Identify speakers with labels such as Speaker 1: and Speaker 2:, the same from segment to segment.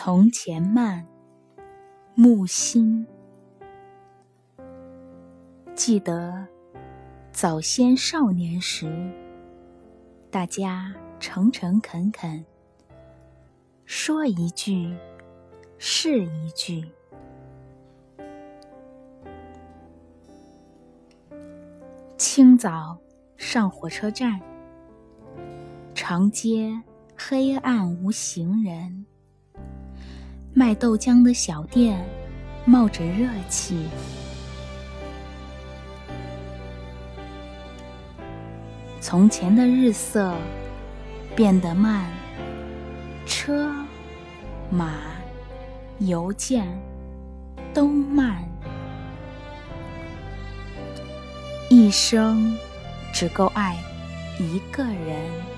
Speaker 1: 从前慢，木心。记得早先少年时，大家诚诚恳恳，说一句是一句。清早上火车站，长街黑暗无行人。卖豆浆的小店冒着热气，从前的日色变得慢，车马邮件都慢，一生只够爱一个人。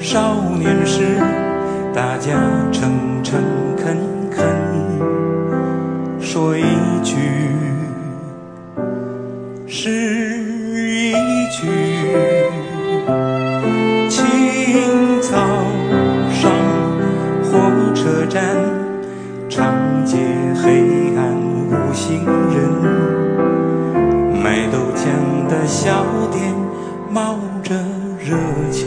Speaker 2: 少年时，大家诚诚恳恳，说一句是一句。清早上火车站，长街黑暗无行人，卖豆浆的小店冒着热气。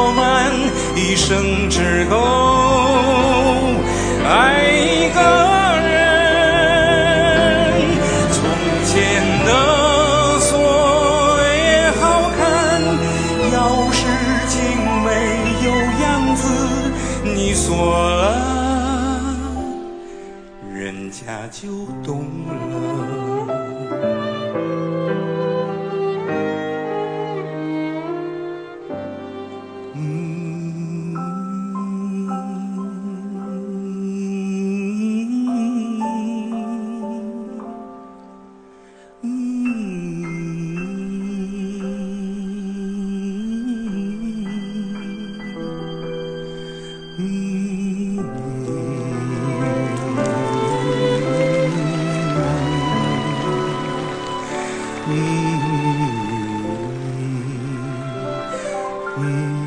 Speaker 2: 我们一生只够爱一个人。从前的锁也好看，钥匙精美有样子。你锁了，人家就懂了。we